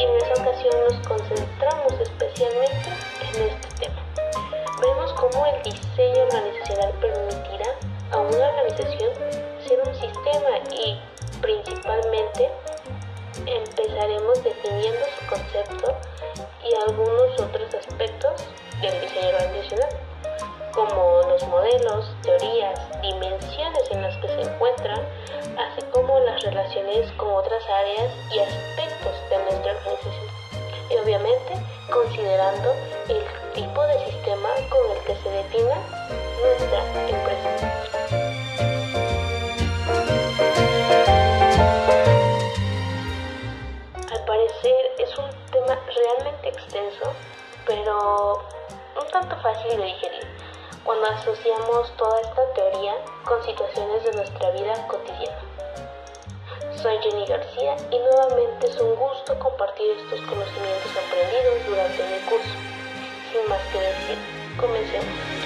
y en esa ocasión nos concentramos especialmente en este tema. Vemos cómo el diseño organizacional permitirá a una organización ser un sistema y principalmente empezaremos definiendo su concepto y algunos otros aspectos del diseño organizacional, como los modelos, teorías, dimensiones en las que se encuentran, así como las relaciones con otras áreas y aspectos obviamente considerando el tipo de sistema con el que se defina nuestra empresa. Al parecer es un tema realmente extenso, pero un tanto fácil de digerir cuando asociamos toda esta teoría con situaciones de nuestra vida cotidiana. Soy Jenny García y nuevamente es un gusto compartir estos conocimientos aprendidos durante mi curso. Sin más que decir, comencemos.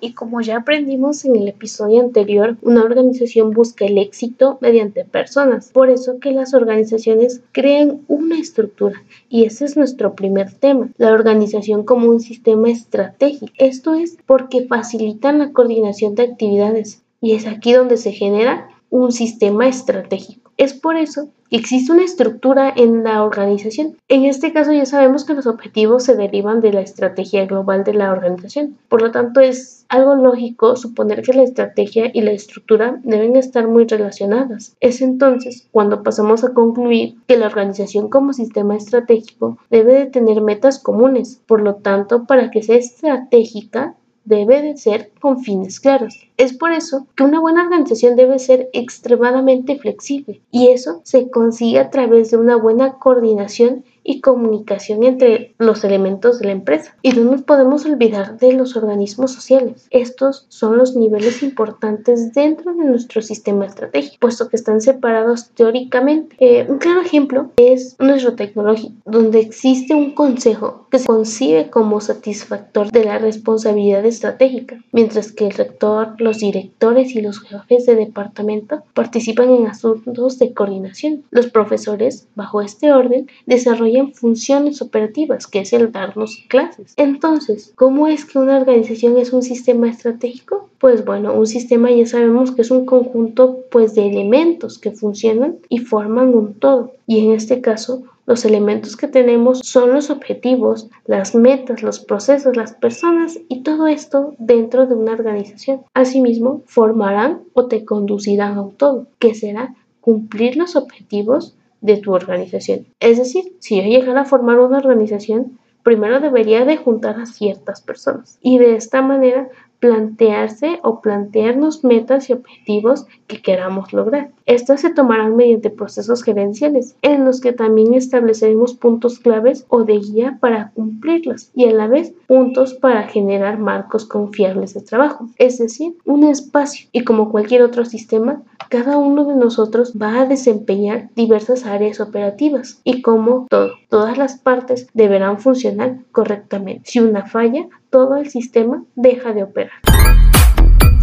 Y como ya aprendimos en el episodio anterior, una organización busca el éxito mediante personas. Por eso que las organizaciones crean una estructura. Y ese es nuestro primer tema, la organización como un sistema estratégico. Esto es porque facilitan la coordinación de actividades. Y es aquí donde se genera un sistema estratégico. Es por eso existe una estructura en la organización. En este caso ya sabemos que los objetivos se derivan de la estrategia global de la organización. Por lo tanto, es algo lógico suponer que la estrategia y la estructura deben estar muy relacionadas. Es entonces cuando pasamos a concluir que la organización como sistema estratégico debe de tener metas comunes. Por lo tanto, para que sea estratégica, debe de ser con fines claros. Es por eso que una buena organización debe ser extremadamente flexible y eso se consigue a través de una buena coordinación y comunicación entre los elementos de la empresa. Y no nos podemos olvidar de los organismos sociales. Estos son los niveles importantes dentro de nuestro sistema estratégico, puesto que están separados teóricamente. Eh, un claro ejemplo es nuestro tecnológico, donde existe un consejo que se concibe como satisfactor de la responsabilidad estratégica, mientras que el rector, los directores y los jefes de departamento participan en asuntos de coordinación. Los profesores, bajo este orden, desarrollan funciones operativas, que es el darnos clases. Entonces, ¿cómo es que una organización es un sistema estratégico? Pues bueno, un sistema ya sabemos que es un conjunto pues de elementos que funcionan y forman un todo. Y en este caso, los elementos que tenemos son los objetivos, las metas, los procesos, las personas y todo esto dentro de una organización. Asimismo, formarán o te conducirán a un todo, que será cumplir los objetivos de tu organización. Es decir, si yo llegara a formar una organización, primero debería de juntar a ciertas personas y de esta manera plantearse o plantearnos metas y objetivos que queramos lograr. Estas se tomarán mediante procesos gerenciales, en los que también estableceremos puntos claves o de guía para cumplirlas y a la vez puntos para generar marcos confiables de trabajo, es decir, un espacio. Y como cualquier otro sistema, cada uno de nosotros va a desempeñar diversas áreas operativas y como todo, todas las partes deberán funcionar correctamente. Si una falla, todo el sistema deja de operar.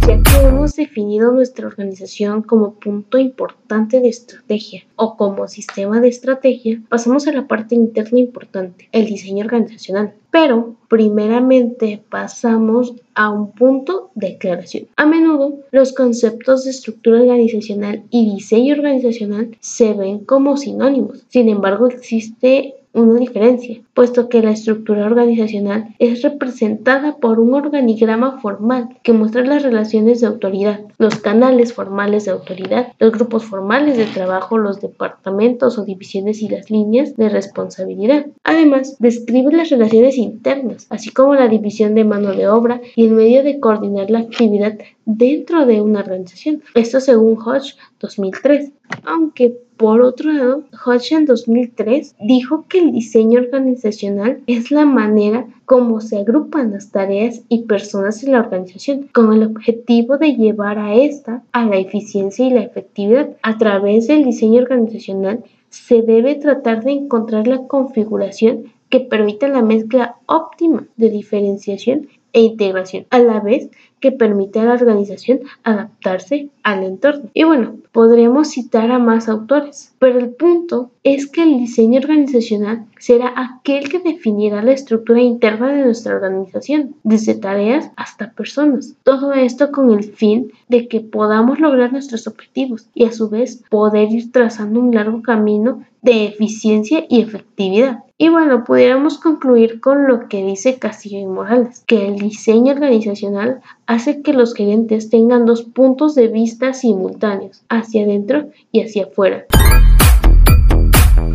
Ya que hemos definido nuestra organización como punto importante de estrategia o como sistema de estrategia, pasamos a la parte interna importante, el diseño organizacional. Pero primeramente pasamos a un punto de aclaración. A menudo los conceptos de estructura organizacional y diseño organizacional se ven como sinónimos. Sin embargo, existe una diferencia, puesto que la estructura organizacional es representada por un organigrama formal que muestra las relaciones de autoridad, los canales formales de autoridad, los grupos formales de trabajo, los departamentos o divisiones y las líneas de responsabilidad. Además, describe las relaciones internas, así como la división de mano de obra y el medio de coordinar la actividad dentro de una organización. Esto según Hodge 2003. Aunque por otro lado, Hodge en 2003 dijo que el diseño organizacional es la manera como se agrupan las tareas y personas en la organización con el objetivo de llevar a esta a la eficiencia y la efectividad. A través del diseño organizacional se debe tratar de encontrar la configuración que permita la mezcla óptima de diferenciación e integración, a la vez que permite a la organización adaptarse al entorno. Y bueno, podríamos citar a más autores, pero el punto es que el diseño organizacional será aquel que definirá la estructura interna de nuestra organización, desde tareas hasta personas. Todo esto con el fin de que podamos lograr nuestros objetivos y a su vez poder ir trazando un largo camino de eficiencia y efectividad. Y bueno, pudiéramos concluir con lo que dice Castillo y Morales, que el diseño organizacional hace que los gerentes tengan dos puntos de vista simultáneos, hacia adentro y hacia afuera.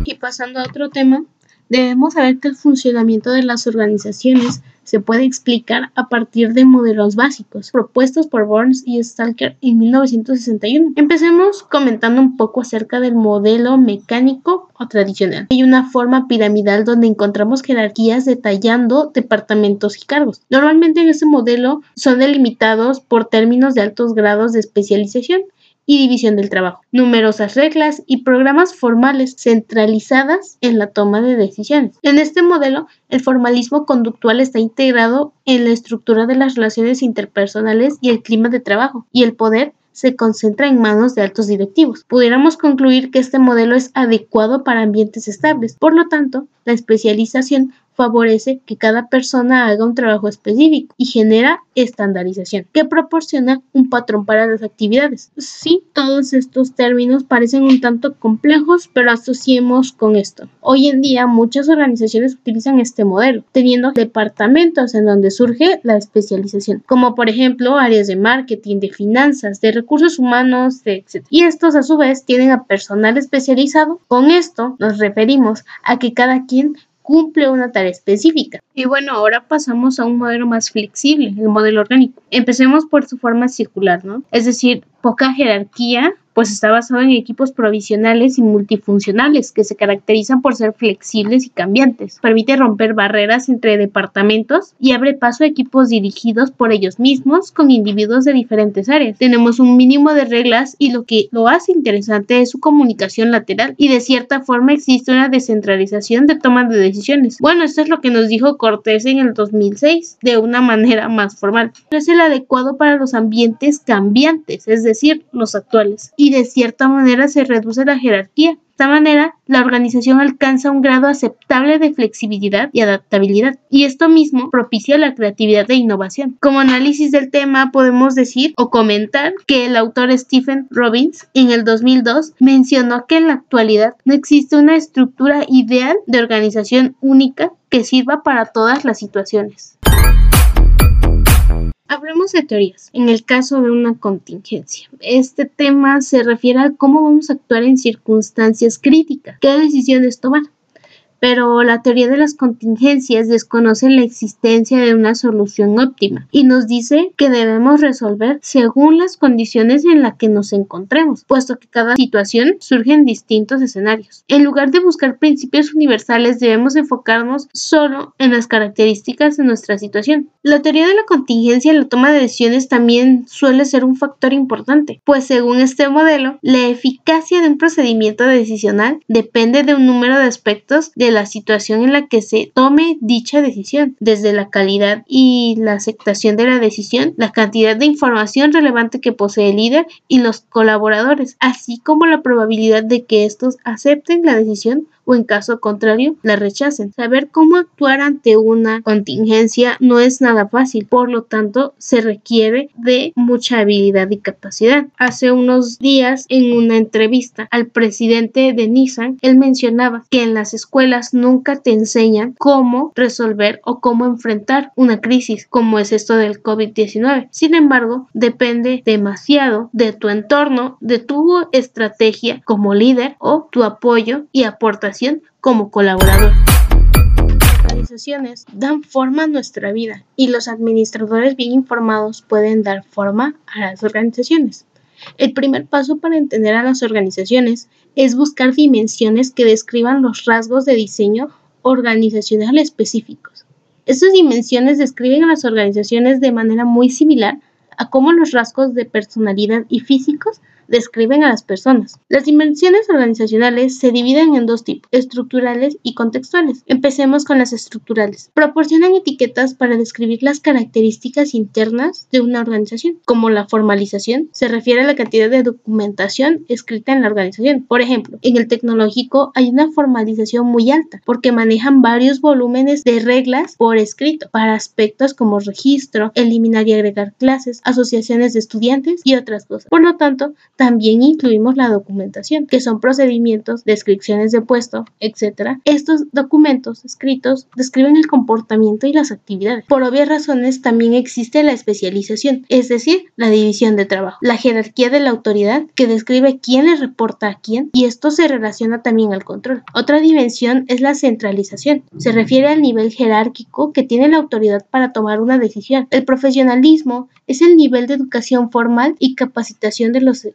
Y pasando a otro tema, debemos saber que el funcionamiento de las organizaciones se puede explicar a partir de modelos básicos propuestos por Burns y Stalker en 1961. Empecemos comentando un poco acerca del modelo mecánico o tradicional. Hay una forma piramidal donde encontramos jerarquías detallando departamentos y cargos. Normalmente en este modelo son delimitados por términos de altos grados de especialización y división del trabajo, numerosas reglas y programas formales centralizadas en la toma de decisiones. En este modelo, el formalismo conductual está integrado en la estructura de las relaciones interpersonales y el clima de trabajo, y el poder se concentra en manos de altos directivos. Pudiéramos concluir que este modelo es adecuado para ambientes estables. Por lo tanto, la especialización favorece que cada persona haga un trabajo específico y genera estandarización, que proporciona un patrón para las actividades. Sí, todos estos términos parecen un tanto complejos, pero asociemos con esto. Hoy en día muchas organizaciones utilizan este modelo, teniendo departamentos en donde surge la especialización, como por ejemplo áreas de marketing, de finanzas, de recursos humanos, etc. Y estos a su vez tienen a personal especializado. Con esto nos referimos a que cada quien cumple una tarea específica. Y bueno, ahora pasamos a un modelo más flexible, el modelo orgánico. Empecemos por su forma circular, ¿no? Es decir, poca jerarquía, pues está basado en equipos provisionales y multifuncionales que se caracterizan por ser flexibles y cambiantes. Permite romper barreras entre departamentos y abre paso a equipos dirigidos por ellos mismos con individuos de diferentes áreas. Tenemos un mínimo de reglas y lo que lo hace interesante es su comunicación lateral y de cierta forma existe una descentralización de toma de decisiones. Bueno, esto es lo que nos dijo Cortés en el 2006 de una manera más formal. Es el adecuado para los ambientes cambiantes, es decir, los actuales de cierta manera se reduce la jerarquía. De esta manera, la organización alcanza un grado aceptable de flexibilidad y adaptabilidad, y esto mismo propicia la creatividad e innovación. Como análisis del tema, podemos decir o comentar que el autor Stephen Robbins en el 2002 mencionó que en la actualidad no existe una estructura ideal de organización única que sirva para todas las situaciones. Hablemos de teorías. En el caso de una contingencia, este tema se refiere a cómo vamos a actuar en circunstancias críticas, qué decisiones tomar pero la teoría de las contingencias desconoce la existencia de una solución óptima y nos dice que debemos resolver según las condiciones en las que nos encontremos, puesto que cada situación surge en distintos escenarios. En lugar de buscar principios universales, debemos enfocarnos solo en las características de nuestra situación. La teoría de la contingencia en la toma de decisiones también suele ser un factor importante, pues según este modelo, la eficacia de un procedimiento decisional depende de un número de aspectos de la situación en la que se tome dicha decisión, desde la calidad y la aceptación de la decisión, la cantidad de información relevante que posee el líder y los colaboradores, así como la probabilidad de que estos acepten la decisión o en caso contrario la rechacen. Saber cómo actuar ante una contingencia no es nada fácil, por lo tanto se requiere de mucha habilidad y capacidad. Hace unos días en una entrevista al presidente de Nissan, él mencionaba que en las escuelas nunca te enseñan cómo resolver o cómo enfrentar una crisis como es esto del COVID-19. Sin embargo, depende demasiado de tu entorno, de tu estrategia como líder o tu apoyo y aportación como colaborador. Las organizaciones dan forma a nuestra vida y los administradores bien informados pueden dar forma a las organizaciones. El primer paso para entender a las organizaciones es buscar dimensiones que describan los rasgos de diseño organizacional específicos. Estas dimensiones describen a las organizaciones de manera muy similar a cómo los rasgos de personalidad y físicos describen a las personas. Las dimensiones organizacionales se dividen en dos tipos, estructurales y contextuales. Empecemos con las estructurales. Proporcionan etiquetas para describir las características internas de una organización, como la formalización, se refiere a la cantidad de documentación escrita en la organización. Por ejemplo, en el tecnológico hay una formalización muy alta porque manejan varios volúmenes de reglas por escrito para aspectos como registro, eliminar y agregar clases, asociaciones de estudiantes y otras cosas. Por lo tanto, también incluimos la documentación, que son procedimientos, descripciones de puesto, etc. Estos documentos escritos describen el comportamiento y las actividades. Por obvias razones, también existe la especialización, es decir, la división de trabajo, la jerarquía de la autoridad que describe quién le reporta a quién y esto se relaciona también al control. Otra dimensión es la centralización. Se refiere al nivel jerárquico que tiene la autoridad para tomar una decisión. El profesionalismo es el nivel de educación formal y capacitación de los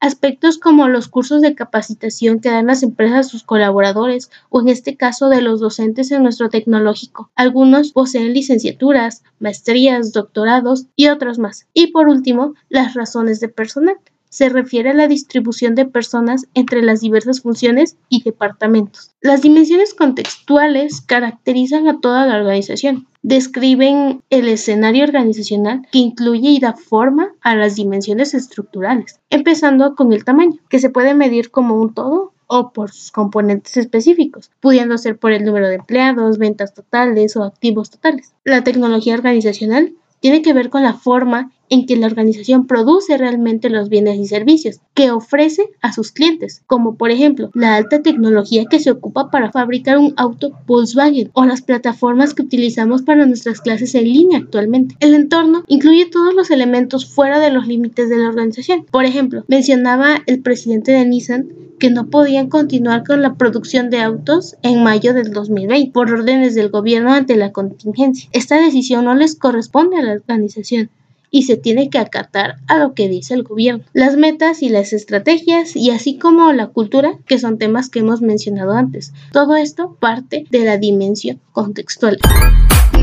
Aspectos como los cursos de capacitación que dan las empresas a sus colaboradores o en este caso de los docentes en nuestro tecnológico. Algunos poseen licenciaturas, maestrías, doctorados y otros más. Y por último, las razones de personal se refiere a la distribución de personas entre las diversas funciones y departamentos. Las dimensiones contextuales caracterizan a toda la organización. Describen el escenario organizacional que incluye y da forma a las dimensiones estructurales, empezando con el tamaño, que se puede medir como un todo o por sus componentes específicos, pudiendo ser por el número de empleados, ventas totales o activos totales. La tecnología organizacional tiene que ver con la forma en que la organización produce realmente los bienes y servicios que ofrece a sus clientes, como por ejemplo la alta tecnología que se ocupa para fabricar un auto Volkswagen o las plataformas que utilizamos para nuestras clases en línea actualmente. El entorno incluye todos los elementos fuera de los límites de la organización. Por ejemplo, mencionaba el presidente de Nissan que no podían continuar con la producción de autos en mayo del 2020 por órdenes del gobierno ante la contingencia. Esta decisión no les corresponde a la organización y se tiene que acatar a lo que dice el gobierno. Las metas y las estrategias y así como la cultura, que son temas que hemos mencionado antes. Todo esto parte de la dimensión contextual.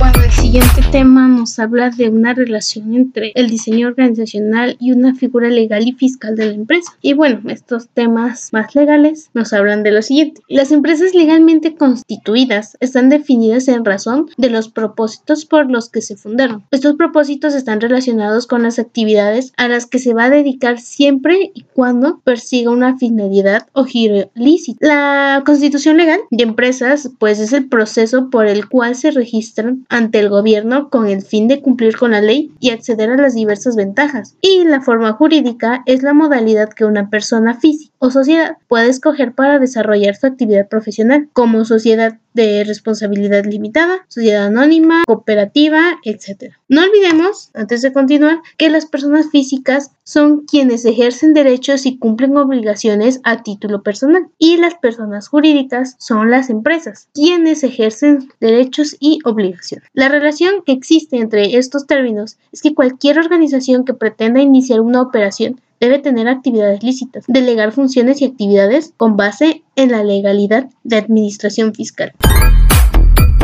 Bueno, el siguiente tema nos habla de una relación entre el diseño organizacional y una figura legal y fiscal de la empresa. Y bueno, estos temas más legales nos hablan de lo siguiente. Las empresas legalmente constituidas están definidas en razón de los propósitos por los que se fundaron. Estos propósitos están relacionados con las actividades a las que se va a dedicar siempre y cuando persiga una finalidad o giro lícito. La constitución legal de empresas pues es el proceso por el cual se registran ante el gobierno con el fin de cumplir con la ley y acceder a las diversas ventajas. Y la forma jurídica es la modalidad que una persona física o sociedad puede escoger para desarrollar su actividad profesional, como sociedad de responsabilidad limitada, sociedad anónima, cooperativa, etc. No olvidemos, antes de continuar, que las personas físicas son quienes ejercen derechos y cumplen obligaciones a título personal y las personas jurídicas son las empresas, quienes ejercen derechos y obligaciones. La relación que existe entre estos términos es que cualquier organización que pretenda iniciar una operación debe tener actividades lícitas, delegar funciones y actividades con base en la legalidad de administración fiscal.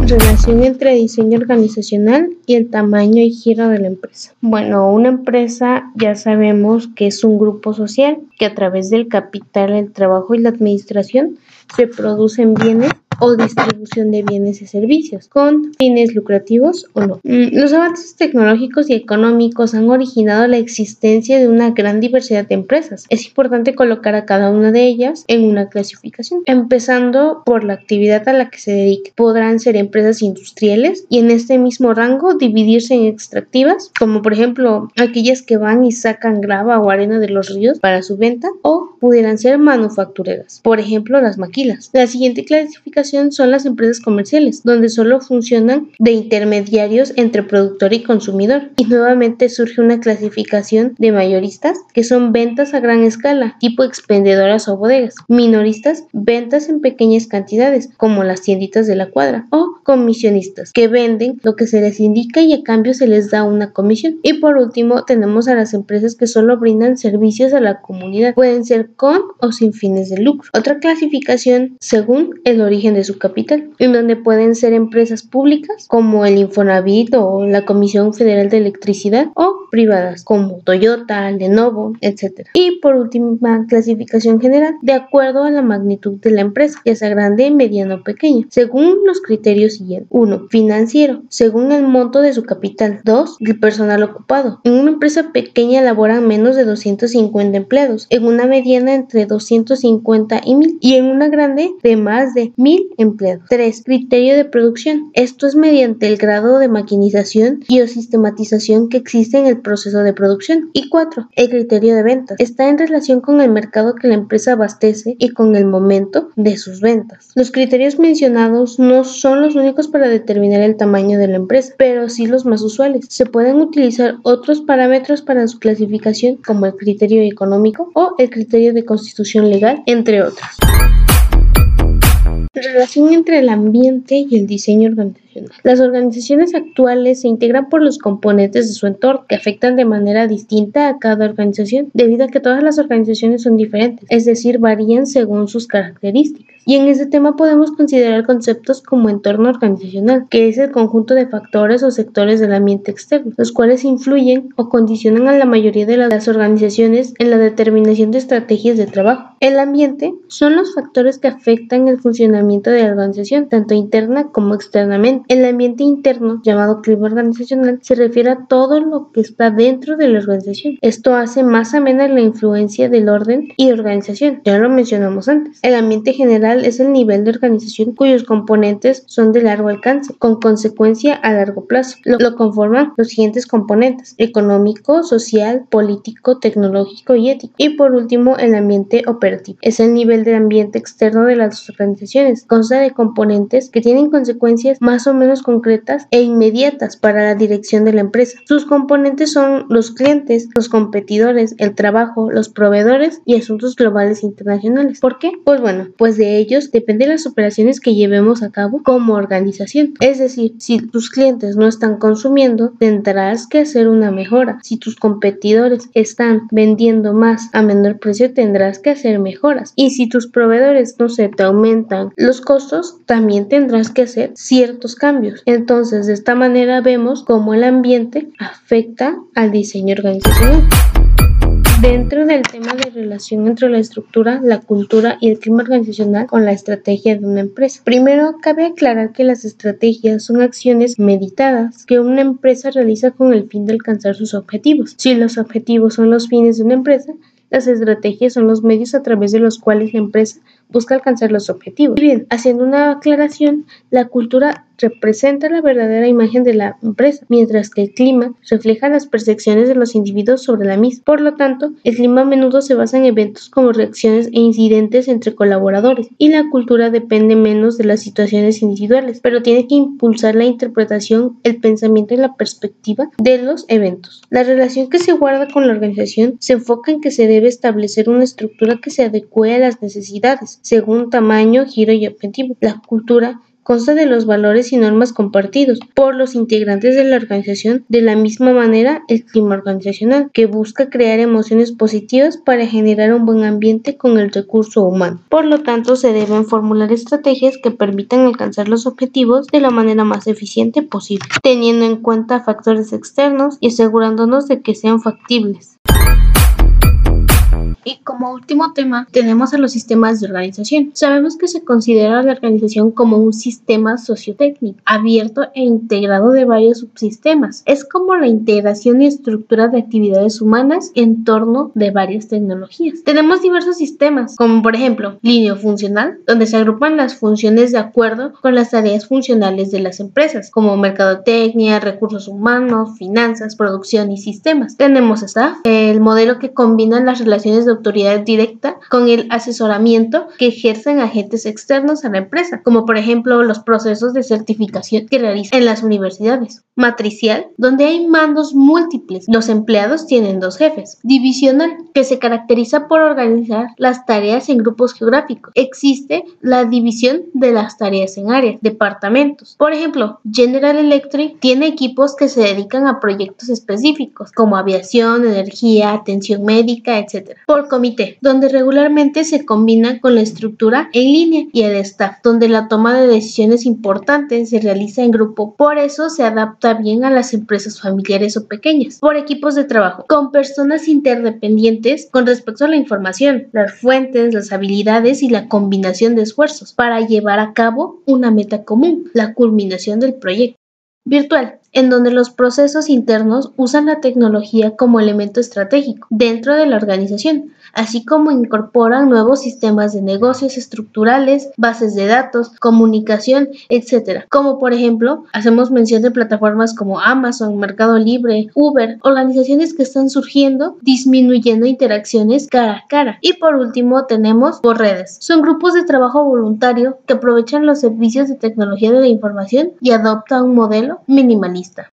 Relación entre diseño organizacional y el tamaño y giro de la empresa. Bueno, una empresa ya sabemos que es un grupo social que a través del capital, el trabajo y la administración se producen bienes o distribución de bienes y servicios, con fines lucrativos o no. Mm, los avances tecnológicos y económicos han originado la existencia de una gran diversidad de empresas. Es importante colocar a cada una de ellas en una clasificación, empezando por la actividad a la que se dedique. Podrán ser empresas industriales y en este mismo rango dividirse en extractivas, como por ejemplo aquellas que van y sacan grava o arena de los ríos para su venta, o pudieran ser manufactureras, por ejemplo las maquilas. La siguiente clasificación son las empresas comerciales, donde solo funcionan de intermediarios entre productor y consumidor. Y nuevamente surge una clasificación de mayoristas, que son ventas a gran escala, tipo expendedoras o bodegas. Minoristas, ventas en pequeñas cantidades, como las tienditas de la cuadra. O comisionistas, que venden lo que se les indica y a cambio se les da una comisión. Y por último, tenemos a las empresas que solo brindan servicios a la comunidad. Pueden ser con o sin fines de lucro. Otra clasificación según el origen de su capital, en donde pueden ser empresas públicas como el Infonavit o la Comisión Federal de Electricidad o privadas como Toyota, Lenovo, etc. Y por última clasificación general, de acuerdo a la magnitud de la empresa, ya sea grande, mediana o pequeña, según los criterios siguientes. 1. Financiero, según el monto de su capital. 2. El personal ocupado. En una empresa pequeña laboran menos de 250 empleados, en una mediana entre 250 y 1000 y en una grande de más de 1000 empleados. 3. Criterio de producción. Esto es mediante el grado de maquinización y o sistematización que existe en el proceso de producción. Y 4. El criterio de ventas. Está en relación con el mercado que la empresa abastece y con el momento de sus ventas. Los criterios mencionados no son los únicos para determinar el tamaño de la empresa, pero sí los más usuales. Se pueden utilizar otros parámetros para su clasificación como el criterio económico o el criterio de constitución legal, entre otros. Relación entre el ambiente y el diseño organizacional. Las organizaciones actuales se integran por los componentes de su entorno que afectan de manera distinta a cada organización debido a que todas las organizaciones son diferentes, es decir, varían según sus características. Y en ese tema podemos considerar conceptos como entorno organizacional, que es el conjunto de factores o sectores del ambiente externo, los cuales influyen o condicionan a la mayoría de las organizaciones en la determinación de estrategias de trabajo. El ambiente son los factores que afectan el funcionamiento de la organización, tanto interna como externamente. El ambiente interno, llamado clima organizacional, se refiere a todo lo que está dentro de la organización. Esto hace más amena la influencia del orden y organización, ya lo mencionamos antes. El ambiente general es el nivel de organización cuyos componentes son de largo alcance, con consecuencia a largo plazo. Lo, conforman los siguientes componentes, económico, social, político, tecnológico y ético. Y por último, el ambiente operativo. Es el nivel del ambiente externo de las organizaciones. Consta de componentes que tienen consecuencias más o menos concretas e inmediatas para la dirección de la empresa. Sus componentes son los clientes, los competidores, el trabajo, los proveedores y asuntos globales e internacionales. ¿Por qué? Pues bueno, pues de ello ellos dependen las operaciones que llevemos a cabo como organización. Es decir, si tus clientes no están consumiendo, tendrás que hacer una mejora. Si tus competidores están vendiendo más a menor precio, tendrás que hacer mejoras. Y si tus proveedores no se te aumentan los costos, también tendrás que hacer ciertos cambios. Entonces, de esta manera vemos cómo el ambiente afecta al diseño organizacional. Dentro del tema de relación entre la estructura, la cultura y el clima organizacional con la estrategia de una empresa. Primero, cabe aclarar que las estrategias son acciones meditadas que una empresa realiza con el fin de alcanzar sus objetivos. Si los objetivos son los fines de una empresa, las estrategias son los medios a través de los cuales la empresa busca alcanzar los objetivos. Bien, haciendo una aclaración, la cultura representa la verdadera imagen de la empresa, mientras que el clima refleja las percepciones de los individuos sobre la misma. Por lo tanto, el clima a menudo se basa en eventos como reacciones e incidentes entre colaboradores, y la cultura depende menos de las situaciones individuales, pero tiene que impulsar la interpretación, el pensamiento y la perspectiva de los eventos. La relación que se guarda con la organización se enfoca en que se debe establecer una estructura que se adecue a las necesidades, según tamaño, giro y objetivo. La cultura consta de los valores y normas compartidos por los integrantes de la organización, de la misma manera el clima organizacional, que busca crear emociones positivas para generar un buen ambiente con el recurso humano. Por lo tanto, se deben formular estrategias que permitan alcanzar los objetivos de la manera más eficiente posible, teniendo en cuenta factores externos y asegurándonos de que sean factibles. Y como último tema tenemos a los sistemas de organización. Sabemos que se considera la organización como un sistema sociotécnico, abierto e integrado de varios subsistemas. Es como la integración y estructura de actividades humanas en torno de varias tecnologías. Tenemos diversos sistemas, como por ejemplo línea funcional, donde se agrupan las funciones de acuerdo con las tareas funcionales de las empresas, como mercadotecnia, recursos humanos, finanzas, producción y sistemas. Tenemos staff, el modelo que combina las relaciones de autoridad directa con el asesoramiento que ejercen agentes externos a la empresa, como por ejemplo los procesos de certificación que realizan en las universidades. Matricial, donde hay mandos múltiples. Los empleados tienen dos jefes. Divisional, que se caracteriza por organizar las tareas en grupos geográficos. Existe la división de las tareas en áreas, departamentos. Por ejemplo, General Electric tiene equipos que se dedican a proyectos específicos, como aviación, energía, atención médica, etc. comité, donde regularmente se combina con la estructura en línea y el staff, donde la toma de decisiones importantes se realiza en grupo. Por eso se adapta bien a las empresas familiares o pequeñas, por equipos de trabajo, con personas interdependientes con respecto a la información, las fuentes, las habilidades y la combinación de esfuerzos para llevar a cabo una meta común, la culminación del proyecto virtual, en donde los procesos internos usan la tecnología como elemento estratégico dentro de la organización, así como incorporan nuevos sistemas de negocios estructurales, bases de datos, comunicación, etc. Como por ejemplo, hacemos mención de plataformas como Amazon, Mercado Libre, Uber, organizaciones que están surgiendo, disminuyendo interacciones cara a cara. Y por último tenemos por redes. Son grupos de trabajo voluntario que aprovechan los servicios de tecnología de la información y adoptan un modelo minimalista.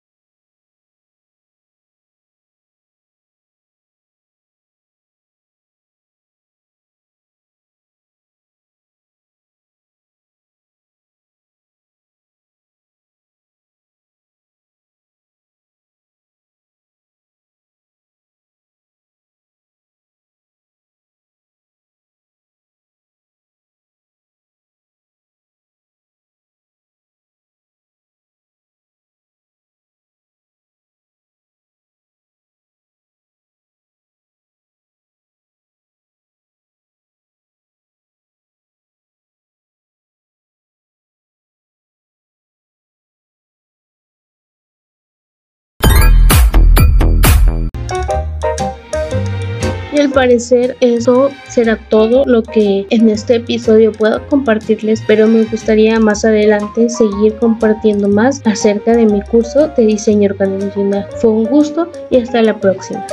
Al parecer eso será todo lo que en este episodio puedo compartirles, pero me gustaría más adelante seguir compartiendo más acerca de mi curso de diseño organizacional. Fue un gusto y hasta la próxima.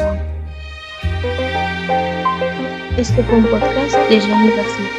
Este fue un podcast de Jenny García.